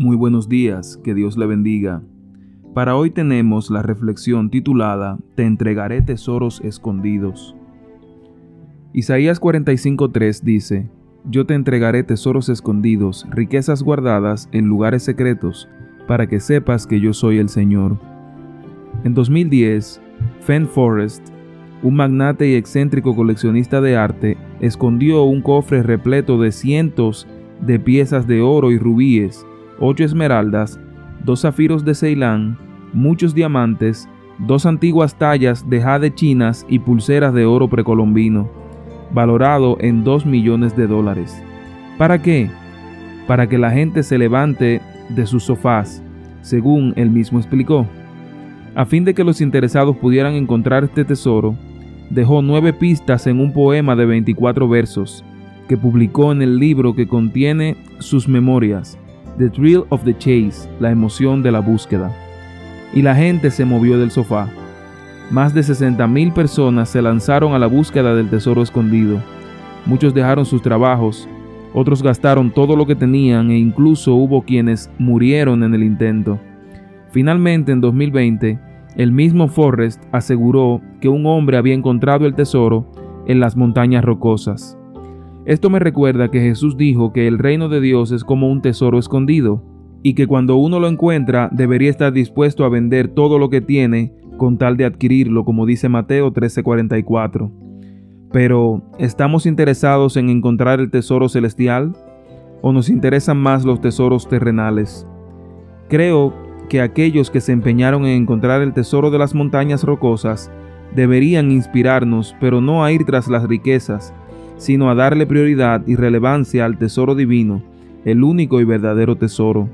Buenos días, que Dios le bendiga. Para hoy tenemos la reflexión titulada Te entregaré tesoros escondidos. Isaías 45:3 dice, Yo te entregaré tesoros escondidos, riquezas guardadas en lugares secretos, para que sepas que yo soy el Señor. En 2010, Fen Forrest, un magnate y excéntrico coleccionista de arte, escondió un cofre repleto de cientos de piezas de oro y rubíes, ocho esmeraldas, dos zafiros de Ceilán, muchos diamantes, dos antiguas tallas de jade chinas y pulseras de oro precolombino, valorado en dos millones de dólares. ¿Para qué? Para que la gente se levante de sus sofás, según él mismo explicó. A fin de que los interesados pudieran encontrar este tesoro, dejó nueve pistas en un poema de 24 versos, que publicó en el libro que contiene sus memorias, The Thrill of the Chase, la emoción de la búsqueda. Y la gente se movió del sofá. Más de 60.000 personas se lanzaron a la búsqueda del tesoro escondido. Muchos dejaron sus trabajos, otros gastaron todo lo que tenían e incluso hubo quienes murieron en el intento. Finalmente, en 2020, el mismo Forrest aseguró que un hombre había encontrado el tesoro en las montañas rocosas. Esto me recuerda que Jesús dijo que el reino de Dios es como un tesoro escondido y que cuando uno lo encuentra debería estar dispuesto a vender todo lo que tiene con tal de adquirirlo, como dice Mateo 13:44. Pero, ¿estamos interesados en encontrar el tesoro celestial o nos interesan más los tesoros terrenales? Creo que aquellos que se empeñaron en encontrar el tesoro de las montañas rocosas deberían inspirarnos, pero no a ir tras las riquezas, sino a darle prioridad y relevancia al tesoro divino, el único y verdadero tesoro.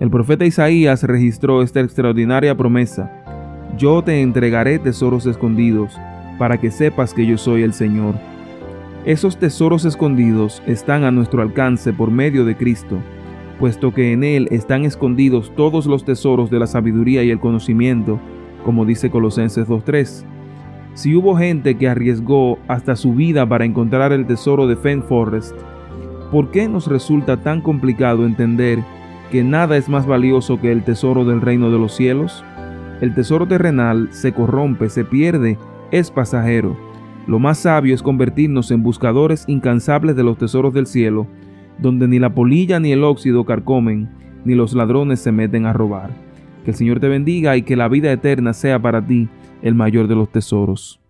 El profeta Isaías registró esta extraordinaria promesa. Yo te entregaré tesoros escondidos, para que sepas que yo soy el Señor. Esos tesoros escondidos están a nuestro alcance por medio de Cristo, puesto que en Él están escondidos todos los tesoros de la sabiduría y el conocimiento, como dice Colosenses 2.3. Si hubo gente que arriesgó hasta su vida para encontrar el tesoro de Fen Forest, ¿por qué nos resulta tan complicado entender que nada es más valioso que el tesoro del reino de los cielos? El tesoro terrenal se corrompe, se pierde, es pasajero. Lo más sabio es convertirnos en buscadores incansables de los tesoros del cielo, donde ni la polilla ni el óxido carcomen, ni los ladrones se meten a robar. Que el Señor te bendiga y que la vida eterna sea para ti el mayor de los tesoros.